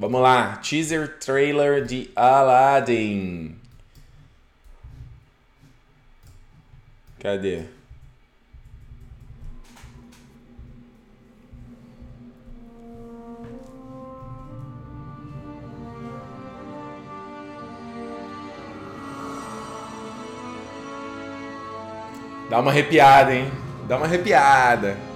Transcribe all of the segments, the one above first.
Vamos lá, teaser trailer de Aladdin. Cadê? Dá uma arrepiada, hein? Dá uma arrepiada.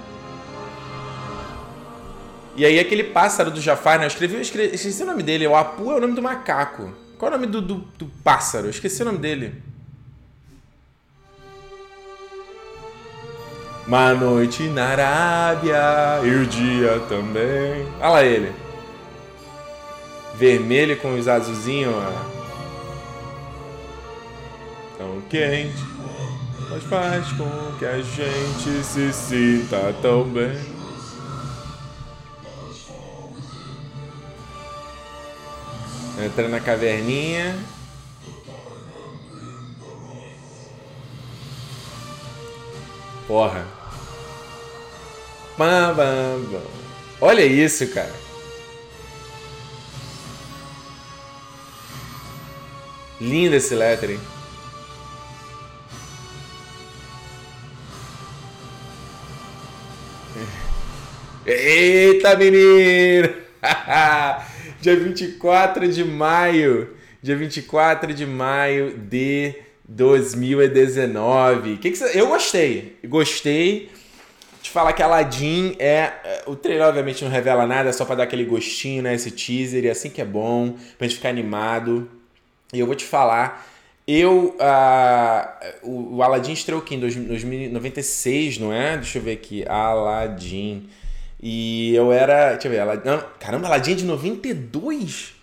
E aí aquele pássaro do Jafar, né? Eu escrevi, eu esqueci o nome dele. O Apu é o nome do macaco. Qual é o nome do, do, do pássaro? Eu esqueci o nome dele. Uma noite na Arábia e o dia também. Olha lá ele. Vermelho com os azulzinhos, ó. Tão quente, mas faz com que a gente se sinta tão bem. Entra na caverninha. Porra. Olha isso, cara. Lindo esse lettering. Eita, menino! Dia 24 de maio. Dia 24 de maio de 2019. Que que. Eu gostei. Gostei de falar que Aladdin é. O trailer, obviamente, não revela nada, é só pra dar aquele gostinho, né? Esse teaser, e assim que é bom, pra gente ficar animado. E eu vou te falar. Eu. Uh, o, o Aladdin estreou aqui em 1996, não é? Deixa eu ver aqui. Aladdin. E eu era. Deixa eu ver. Aladdin, não, caramba, Aladdin é de 92?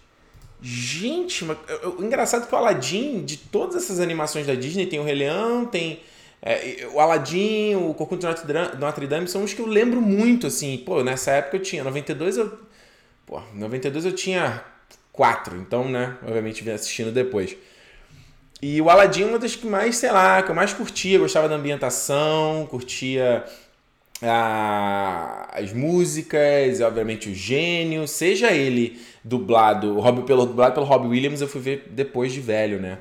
Gente, mas, o engraçado é que o Aladdin, de todas essas animações da Disney, tem o Rei Leão, tem é, o Aladdin, o Corcunda de Notre Dame, são os que eu lembro muito, assim. Pô, nessa época eu tinha, 92 eu... Pô, 92 eu tinha quatro, então, né, obviamente vim assistindo depois. E o Aladdin é uma das que mais, sei lá, que eu mais curtia, gostava da ambientação, curtia as músicas, obviamente o gênio, seja ele dublado, o pelo, dublado pelo Robbie Williams, eu fui ver depois de velho, né?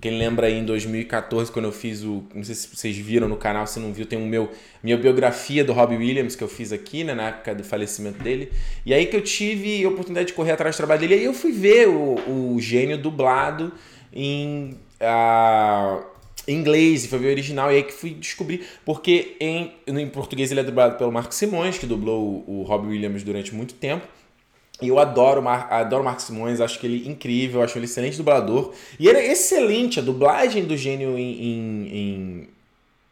Quem lembra aí em 2014, quando eu fiz o. Não sei se vocês viram no canal, se não viu, tem o meu, minha biografia do Robbie Williams que eu fiz aqui, né, na época do falecimento dele. E aí que eu tive a oportunidade de correr atrás do trabalho dele. E aí eu fui ver o, o gênio dublado em. Uh, em inglês, e foi ver o original, e aí que fui descobrir, porque em, em português ele é dublado pelo Marco Simões, que dublou o, o Williams durante muito tempo. E eu adoro, adoro Marcos Simões, acho que ele é incrível, acho ele excelente dublador. E ele é excelente, a dublagem do gênio em, em, em,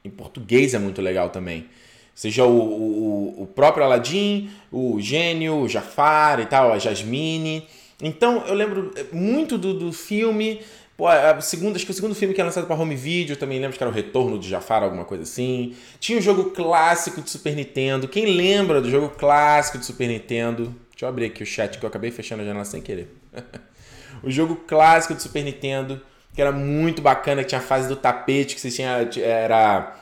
em português é muito legal também. Seja o, o, o próprio Aladdin, o gênio, o Jafar e tal, a Jasmine. Então eu lembro muito do, do filme. Pô, a segunda, acho que o segundo filme que é lançado para home video, também lembro que era o Retorno de Jafar, alguma coisa assim. Tinha o jogo clássico de Super Nintendo. Quem lembra do jogo clássico de Super Nintendo? Deixa eu abrir aqui o chat que eu acabei fechando a janela sem querer. o jogo clássico do Super Nintendo, que era muito bacana, que tinha a fase do tapete, que você tinha. Era.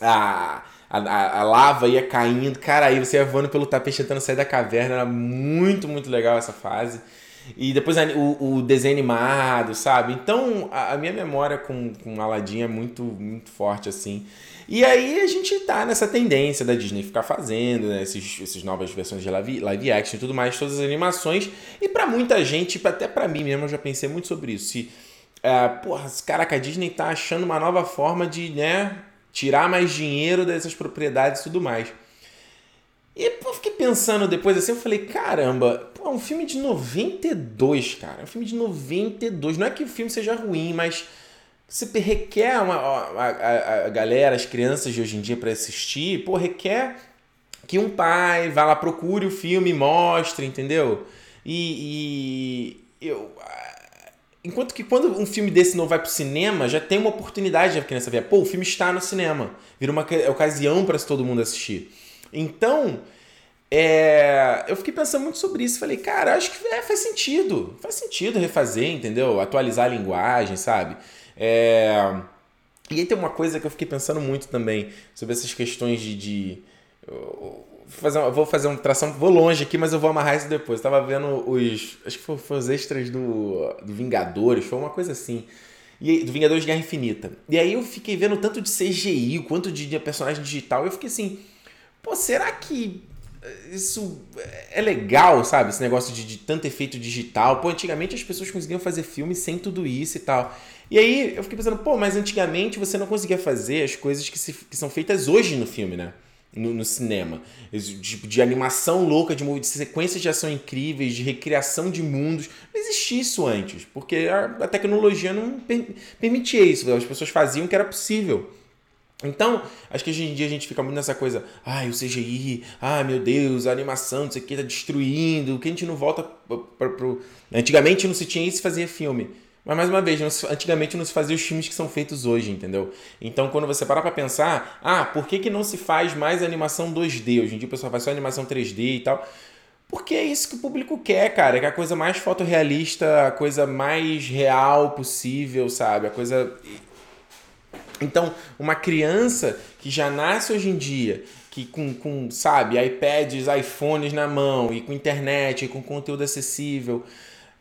A, a, a, lava ia caindo, cara, aí você ia voando pelo tapete tentando sair da caverna, era muito, muito legal essa fase. E depois o, o desenho animado, sabe? Então a, a minha memória com, com Aladdin é muito, muito forte, assim. E aí a gente tá nessa tendência da Disney ficar fazendo né, esses, essas novas versões de live, live action e tudo mais, todas as animações. E para muita gente, até para mim mesmo, eu já pensei muito sobre isso. Se, uh, porra, caraca, a Disney tá achando uma nova forma de, né, tirar mais dinheiro dessas propriedades e tudo mais. E eu fiquei pensando depois assim, eu falei, caramba, pô, é um filme de 92, cara. É um filme de 92. Não é que o filme seja ruim, mas você requer uma, a, a, a galera, as crianças de hoje em dia para assistir, pô, requer que um pai vá lá, procure o filme mostre, entendeu? E, e eu. Enquanto que quando um filme desse não vai pro cinema, já tem uma oportunidade de a criança ver. Pô, o filme está no cinema. Vira uma ocasião para todo mundo assistir. Então, é, eu fiquei pensando muito sobre isso. Falei, cara, acho que é, faz sentido. Faz sentido refazer, entendeu? Atualizar a linguagem, sabe? É... E aí tem uma coisa que eu fiquei pensando muito também sobre essas questões de. de fazer vou fazer uma tração, vou longe aqui, mas eu vou amarrar isso depois. Eu tava vendo os, acho que foi, foi os extras do, do Vingadores, foi uma coisa assim. E, do Vingadores Guerra Infinita. E aí eu fiquei vendo tanto de CGI, quanto de, de personagem digital, e eu fiquei assim, pô, será que isso é legal, sabe? Esse negócio de, de, tanto efeito digital. Pô, antigamente as pessoas conseguiam fazer filme sem tudo isso e tal. E aí eu fiquei pensando, pô, mas antigamente você não conseguia fazer as coisas que, se, que são feitas hoje no filme, né? No, no cinema. Tipo de animação louca, de, de sequências de ação incríveis, de recriação de mundos. Não existia isso antes, porque a, a tecnologia não per, permitia isso. As pessoas faziam o que era possível. Então, acho que hoje em dia a gente fica muito nessa coisa, ai, o CGI, ai meu Deus, a animação, não sei o que, tá destruindo, que a gente não volta para pro. Antigamente não se tinha isso e fazia filme. Mas mais uma vez, não se, antigamente não se fazia os filmes que são feitos hoje, entendeu? Então, quando você parar pra pensar, ah, por que, que não se faz mais animação 2D? Hoje em dia o pessoal faz só animação 3D e tal. Porque é isso que o público quer, cara. É que a coisa mais fotorrealista, a coisa mais real possível, sabe? A coisa então, uma criança que já nasce hoje em dia, que com, com, sabe, iPads, iPhones na mão e com internet, e com conteúdo acessível.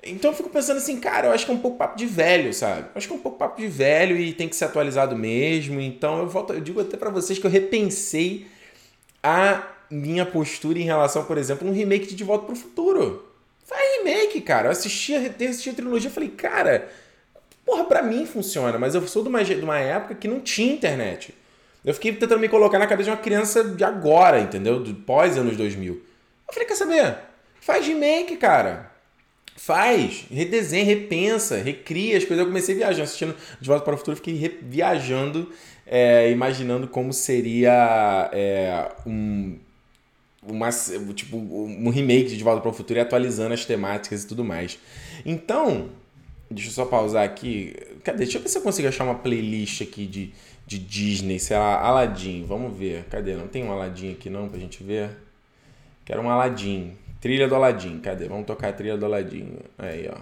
Então eu fico pensando assim, cara, eu acho que é um pouco papo de velho, sabe? Eu acho que é um pouco papo de velho e tem que ser atualizado mesmo. Então eu volto, eu digo até para vocês que eu repensei a minha postura em relação, por exemplo, um remake de De Volta pro Futuro. Faz remake, cara. Eu assisti, assisti a trilogia e falei, cara, Porra, pra mim funciona, mas eu sou de uma, de uma época que não tinha internet. Eu fiquei tentando me colocar na cabeça de uma criança de agora, entendeu? Pós anos 2000. Eu falei, quer saber? Faz remake, cara. Faz, redesenha, repensa, recria as coisas. Eu comecei viajando, assistindo De Volta para o Futuro, fiquei viajando, é, imaginando como seria é, um, uma, tipo, um remake de De Volta para o Futuro e atualizando as temáticas e tudo mais. Então, Deixa eu só pausar aqui. Cadê? Deixa eu ver se eu consigo achar uma playlist aqui de, de Disney, sei lá, Aladdin. Vamos ver. Cadê? Não tem um Aladdin aqui não pra gente ver? Quero um Aladdin. Trilha do Aladdin. Cadê? Vamos tocar a trilha do Aladdin. Aí, ó.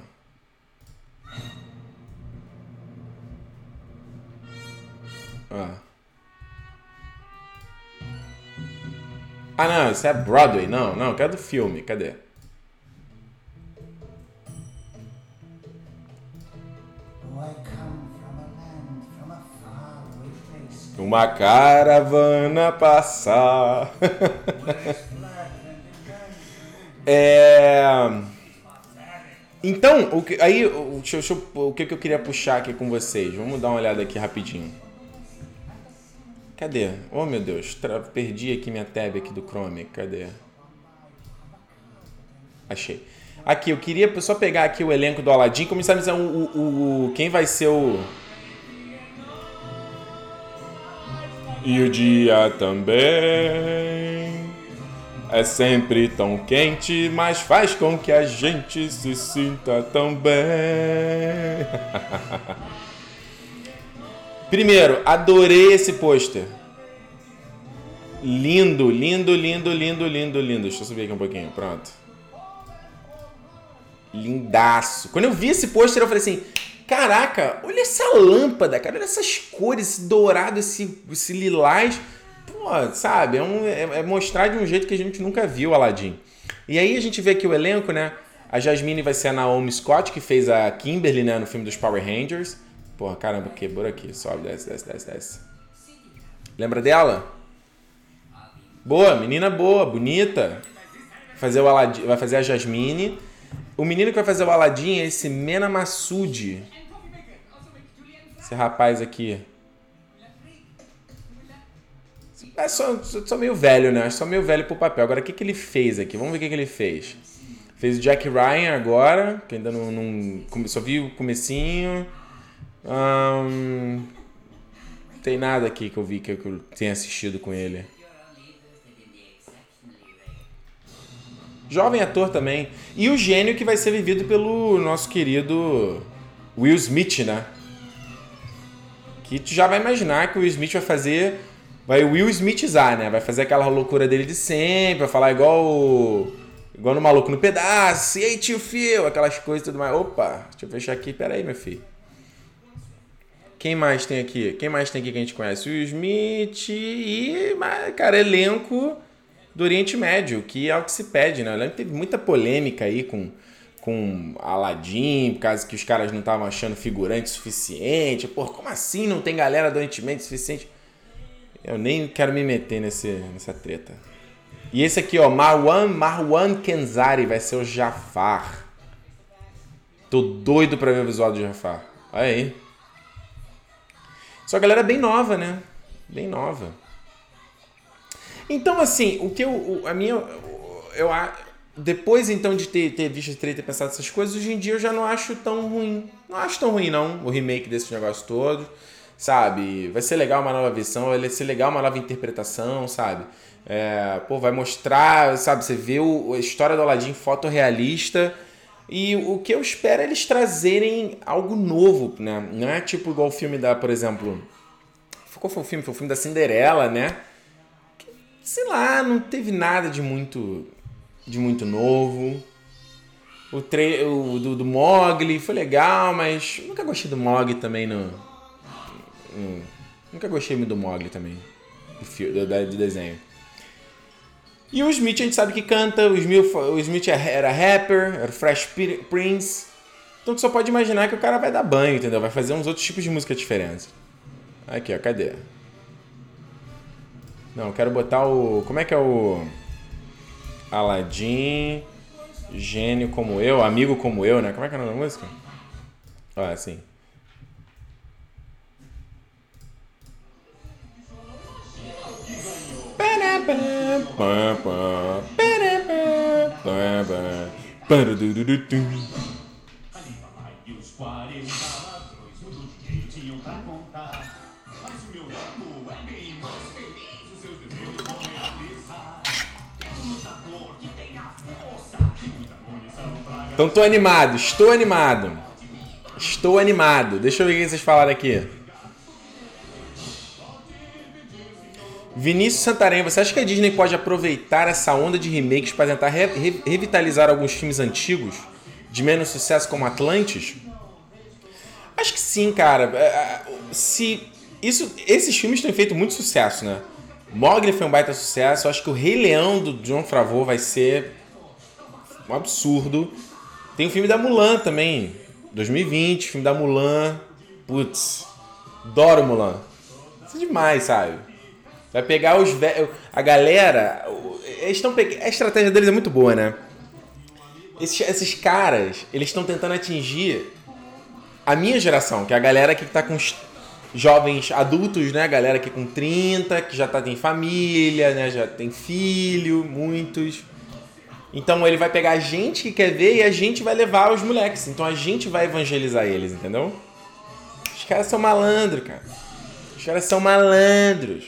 Ah. Ah, não, isso é Broadway. Não, não, quero do filme. Cadê? Uma caravana passar. é... Então, o que, aí, deixa, deixa, o que, que eu queria puxar aqui com vocês? Vamos dar uma olhada aqui rapidinho. Cadê? Oh, meu Deus. Perdi aqui minha tab aqui do Chrome. Cadê? Achei. Aqui, eu queria só pegar aqui o elenco do Aladdin. Começar a dizer o, o, o, quem vai ser o E o dia também é sempre tão quente, mas faz com que a gente se sinta tão bem. Primeiro, adorei esse pôster. Lindo, lindo, lindo, lindo, lindo, lindo. Deixa eu subir aqui um pouquinho, pronto. Lindaço. Quando eu vi esse pôster, eu falei assim: Caraca, olha essa lâmpada, cara, olha essas cores, esse dourado, esse, esse lilás. Pô, sabe, é, um, é, é, mostrar de um jeito que a gente nunca viu Aladdin. E aí a gente vê aqui o elenco, né? A Jasmine vai ser a Naomi Scott, que fez a Kimberly, né, no filme dos Power Rangers. Porra, caramba, quebrou aqui. Sobe, desce, desce, desce, desce. Lembra dela? Boa, menina boa, bonita. Fazer, o Aladdin, vai fazer a Jasmine. O menino que vai fazer o Aladdin é esse Mena Massoud. Esse rapaz aqui. É só, só meio velho, né? Só meio velho pro papel. Agora, o que, que ele fez aqui? Vamos ver o que, que ele fez. Fez o Jack Ryan agora, que ainda não... não só vi o comecinho. Um, tem nada aqui que eu vi que eu tenha assistido com ele. Jovem ator também. E o gênio que vai ser vivido pelo nosso querido Will Smith, né? Que tu já vai imaginar que o Smith vai fazer. Vai Will Smithizar, né? Vai fazer aquela loucura dele de sempre, vai falar igual. Igual no Maluco no Pedaço. E aí, tio Phil? Aquelas coisas e tudo mais. Opa, deixa eu fechar aqui. Pera aí, meu filho. Quem mais tem aqui? Quem mais tem aqui que a gente conhece? O Will Smith e. Cara, elenco do Oriente Médio, que é o que se pede, né? Eu lembro que teve muita polêmica aí com, com Aladdin, por causa que os caras não estavam achando figurante suficiente. Pô, como assim não tem galera do Médio suficiente? Eu nem quero me meter nesse, nessa treta. E esse aqui, ó, Marwan, Marwan Kenzari vai ser o Jafar. Tô doido pra ver o visual do Jafar. Olha aí. Só a galera bem nova, né? Bem nova. Então, assim, o que eu. A minha. Eu, depois, então, de ter, ter visto ter, ter pensado essas coisas, hoje em dia eu já não acho tão ruim. Não acho tão ruim, não, o remake desse negócio todo. Sabe? Vai ser legal uma nova versão, vai ser legal uma nova interpretação, sabe? É, pô, vai mostrar, sabe? Você vê o, a história do Aladdin fotorrealista. E o que eu espero é eles trazerem algo novo, né? Não é tipo igual o filme da, por exemplo. Qual foi o filme? Foi o filme da Cinderela, né? Sei lá, não teve nada de muito. De muito novo. O, tre o do, do Mogli foi legal, mas nunca gostei do Mogli também no. no nunca gostei muito do Mogli também. Do, do, do desenho. E o Smith a gente sabe que canta, o Smith, o Smith era rapper, era Fresh Prince. Então tu só pode imaginar que o cara vai dar banho, entendeu? Vai fazer uns outros tipos de música diferentes. Aqui, ó, cadê? Não, quero botar o. Como é que é o. Aladdin, gênio como eu, amigo como eu, né? Como é que é o nome da música? Ó, assim. Então tô animado, estou animado. Estou animado. Deixa eu ver o que vocês falaram aqui. Vinícius Santarém, você acha que a Disney pode aproveitar essa onda de remakes para tentar re re revitalizar alguns filmes antigos de menos sucesso como Atlantis? Acho que sim, cara. É, é, se isso, esses filmes têm feito muito sucesso, né? Mogli foi um baita sucesso. Acho que o Rei Leão do John Favreau vai ser um absurdo. Tem o filme da Mulan também, 2020, filme da Mulan. Putz, adoro Mulan. Isso é demais, sabe? Vai pegar os velhos. A galera. Eles estão pe... A estratégia deles é muito boa, né? Esses, esses caras, eles estão tentando atingir a minha geração, que é a galera que tá com os jovens adultos, né? A galera que com 30, que já tá, tem família, né? Já tem filho, muitos. Então ele vai pegar a gente que quer ver e a gente vai levar os moleques. Então a gente vai evangelizar eles, entendeu? Os caras são malandros, cara. Os caras são malandros.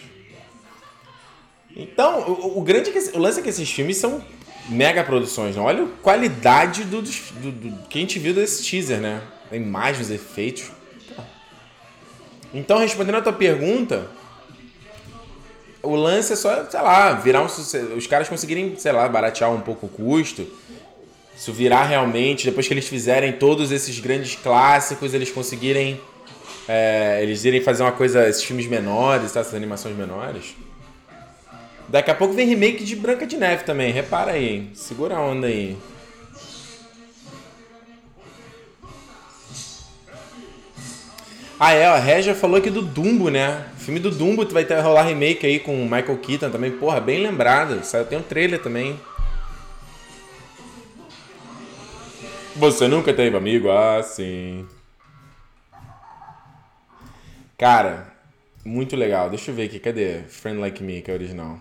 Então, o, o grande é o lance é que esses filmes são mega produções. Né? Olha a qualidade do, do, do, que a gente viu desse teaser, né? A imagem, os efeitos. Então, respondendo a tua pergunta, o lance é só, sei lá, virar um sucesso. Os caras conseguirem, sei lá, baratear um pouco o custo. Isso virar realmente, depois que eles fizerem todos esses grandes clássicos, eles conseguirem. É, eles irem fazer uma coisa, esses filmes menores, tá? essas animações menores. Daqui a pouco vem remake de Branca de Neve também. Repara aí? Segura a onda aí. Ah, é, a Regia falou aqui do Dumbo, né? Filme do Dumbo vai ter rolar remake aí com Michael Keaton também. Porra, bem lembrado. Saiu, tem um trailer também. Você nunca teve amigo assim. Cara, muito legal. Deixa eu ver aqui. Cadê? Friend Like Me, que é original.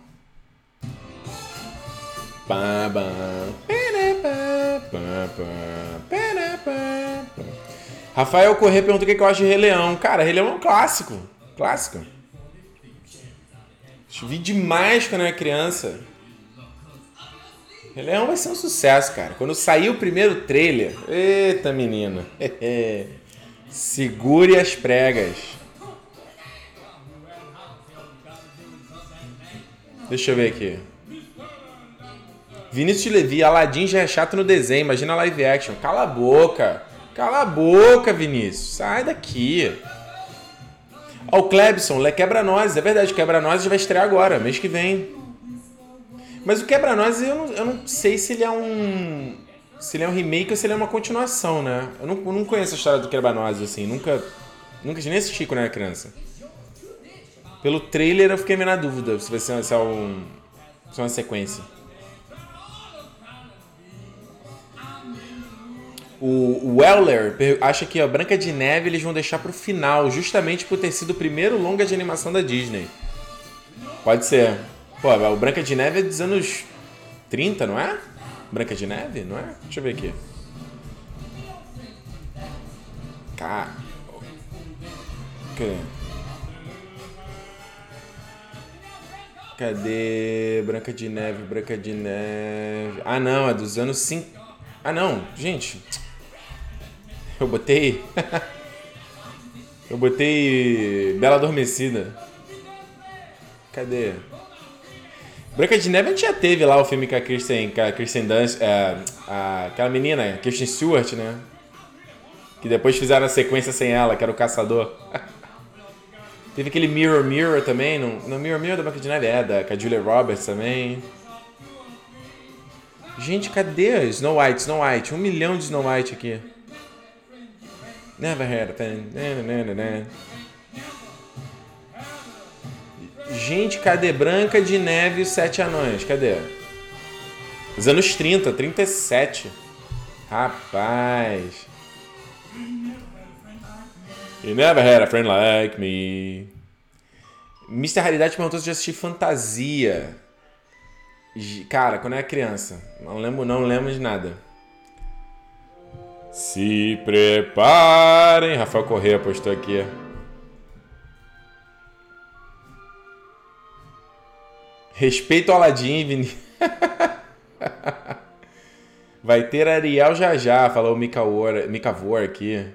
Rafael Corrêa perguntou o que eu acho de Rei Leão. Cara, Rei Leão é um clássico. Clássico. Vi demais quando eu era criança. Leão vai ser um sucesso, cara. Quando sair o primeiro trailer. Eita, menino. Segure as pregas. Deixa eu ver aqui. Vinícius Levi, Aladdin já é chato no desenho, imagina live action. Cala a boca. Cala a boca, Vinícius. Sai daqui. O Clebson, quebra nós. É verdade, quebra nós vai estrear agora, mês que vem. Mas o Quebra-Nós eu não, eu não sei se ele é um. Se ele é um remake ou se ele é uma continuação, né? Eu não, eu não conheço a história do Quebra-Nós, assim. Nunca. Nunca nem assisti quando era criança. Pelo trailer eu fiquei meio na dúvida se vai ser, se é, um, se é uma sequência. O Weller acha que a Branca de Neve eles vão deixar pro final, justamente por ter sido o primeiro longa de animação da Disney. Pode ser. Pô, o Branca de Neve é dos anos 30, não é? Branca de Neve, não é? Deixa eu ver aqui. Cara. Cadê Branca de Neve, Branca de Neve? Ah, não, é dos anos 5. Ah, não, gente. Eu botei. Eu botei Bela Adormecida. Cadê? Branca de Neve a gente já teve lá o filme com a Kristen, com a Kristen Dunst, é, a, aquela menina, Kristen Stewart, né? Que depois fizeram a sequência sem ela, que era o Caçador. teve aquele Mirror Mirror também, no, no Mirror Mirror da Branca de Neve é, da, com a Julia Roberts também. Gente, cadê Snow White? Snow White, um milhão de Snow White aqui. Never had a pen. Gente, cadê Branca de Neve e Sete Anões? Cadê? Os anos 30, 37. Rapaz. You never had a friend like me. Mr. Raridade perguntou se já assisti Fantasia. Cara, quando eu era criança. Não lembro, não lembro de nada. Se preparem. Rafael Corrêa postou aqui. Respeito ao Aladim, Vini. Vai ter Ariel já já, falou o Mikavor aqui.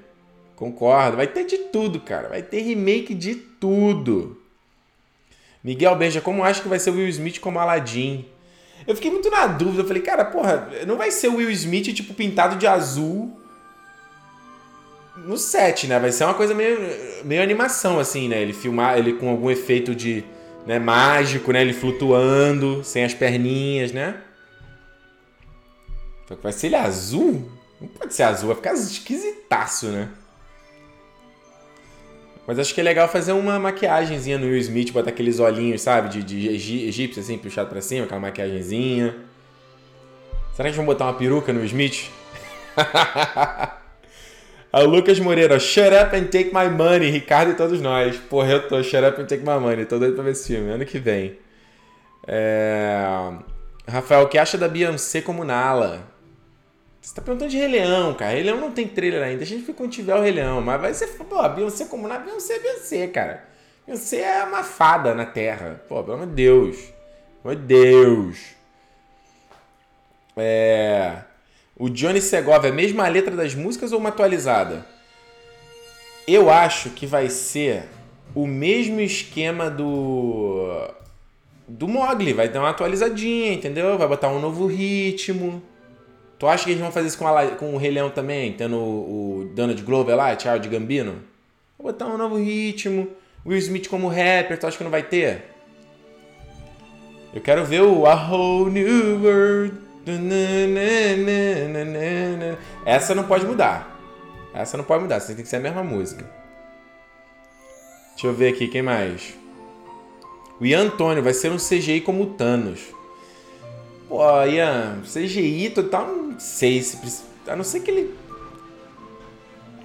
Concordo, vai ter de tudo, cara. Vai ter remake de tudo. Miguel Beija, como acha que vai ser o Will Smith como Aladdin? Eu fiquei muito na dúvida. Eu falei, cara, porra, não vai ser o Will Smith, tipo, pintado de azul no set, né? Vai ser uma coisa meio, meio animação, assim, né? Ele filmar, ele com algum efeito de né, mágico, né? Ele flutuando, sem as perninhas, né? Vai ser ele azul? Não pode ser azul, vai ficar esquisitaço, né? Mas acho que é legal fazer uma maquiagemzinha no Will Smith, botar aqueles olhinhos, sabe? De, de egípcio, assim, puxado pra cima, aquela maquiagemzinha. Será que eles vão botar uma peruca no Will Smith? O Lucas Moreira, shut up and take my money. Ricardo e todos nós. Porra, eu tô shut up and take my money. Tô doido pra ver esse filme. Ano que vem. É... Rafael, o que acha da Beyoncé como Nala? Você tá perguntando de Rei Leão, cara. Rei Leão não tem trailer ainda. A gente fica quando tiver o Rei Leão. Mas vai ser, pô, a Beyoncé como Nala. Beyoncé é Beyoncé, cara. Beyoncé é uma fada na Terra. Pô, pelo amor de Deus. Meu Deus. É... O Johnny Segovia, a mesma letra das músicas ou uma atualizada? Eu acho que vai ser o mesmo esquema do do Mogli, vai dar uma atualizadinha, entendeu? Vai botar um novo ritmo. Tu acha que eles vão fazer isso com, a, com o Rei Leão também, tendo o, o Donald Glover lá, Charles Gambino? Vou botar um novo ritmo. Will Smith como rapper, tu acha que não vai ter? Eu quero ver o A Whole New World. Essa não pode mudar. Essa não pode mudar, você tem que ser a mesma música. Deixa eu ver aqui, quem mais? O Ian Antônio vai ser um CGI como o Thanos. Pô, Ian, CGI total, não sei se. A não ser que ele.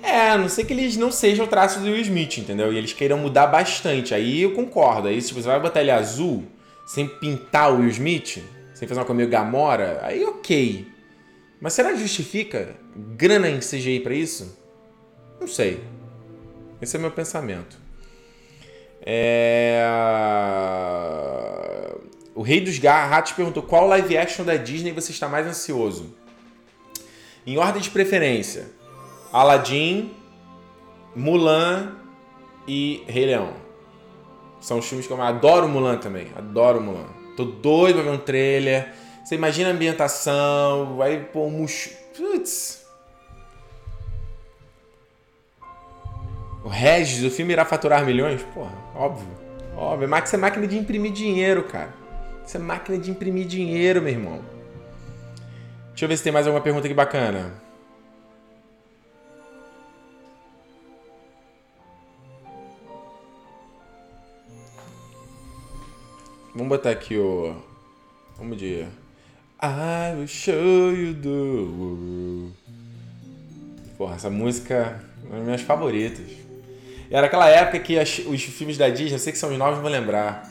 É, a não ser que eles não sejam o traço do Will Smith, entendeu? E eles queiram mudar bastante. Aí eu concordo. Aí, tipo, você vai botar ele azul sem pintar o Will Smith, sem fazer uma coisa Gamora, aí ok. Mas será que justifica grana em CGI para isso? Não sei. Esse é meu pensamento. É... O Rei dos Garratos perguntou qual live action da Disney você está mais ansioso? Em ordem de preferência: Aladdin, Mulan e Rei Leão. São os filmes que eu adoro Mulan também. Adoro Mulan. Tô doido pra ver um trailer. Você imagina a ambientação, vai pôr um mux... Putz. O Regis, o filme irá faturar milhões? Porra, óbvio. Óbvio. Max é máquina de imprimir dinheiro, cara. Isso é máquina de imprimir dinheiro, meu irmão. Deixa eu ver se tem mais alguma pergunta aqui bacana. Vamos botar aqui o. Vamos de. I will show you the world. Porra, essa música é uma das minhas favoritas. Era aquela época que as, os filmes da Disney, eu sei que são os novos, vou lembrar.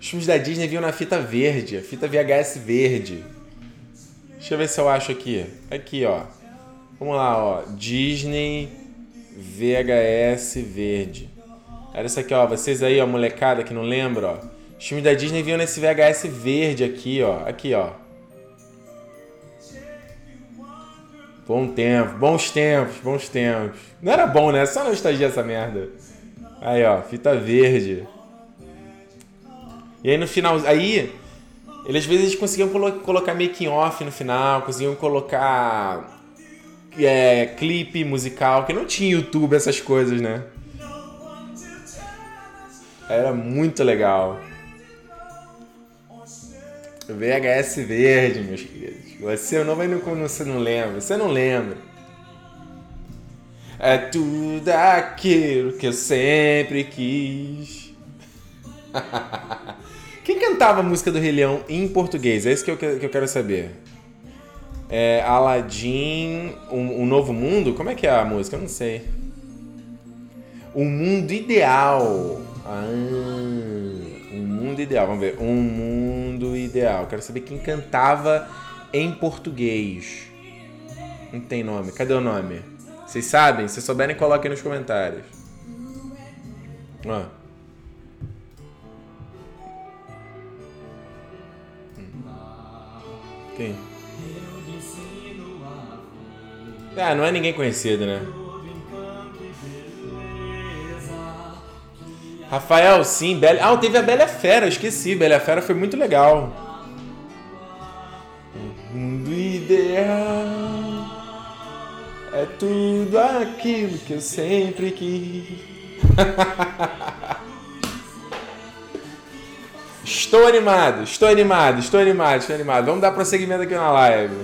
Os filmes da Disney vinham na fita verde, fita VHS verde. Deixa eu ver se eu acho aqui. Aqui, ó. Vamos lá, ó. Disney VHS verde. Era isso aqui, ó. Vocês aí, ó, molecada que não lembra, ó. Os filmes da Disney vinham nesse VHS verde aqui, ó. Aqui, ó. Bom tempo, bons tempos, bons tempos. Não era bom, né? Só nostalgia essa merda. Aí, ó, fita verde. E aí no final, aí eles às vezes conseguiam colo colocar making off no final, conseguiam colocar é, clipe musical, que não tinha YouTube essas coisas, né? Era muito legal. VHS verde, meus queridos. Você não vai no você não lembra. Você não lembra. É tudo aquilo que eu sempre quis. Quem cantava a música do Rei Leão em português? É isso que eu, que eu quero saber. É Aladdin, um Novo Mundo? Como é que é a música? Eu não sei. Um Mundo Ideal. Ah, um Mundo Ideal. Vamos ver. Um Mundo Ideal. Quero saber quem cantava em português. Não tem nome. Cadê o nome? Vocês sabem? Se souberem, coloquem nos comentários. Ó. Quem? Ah, não é ninguém conhecido, né? Rafael, sim, Bela. Ah, teve a Bela Fera, esqueci. Bela Fera foi muito legal. Mundo ideal é tudo aquilo que eu sempre quis. Estou animado, estou animado, estou animado, estou animado. Vamos dar prosseguimento aqui na live.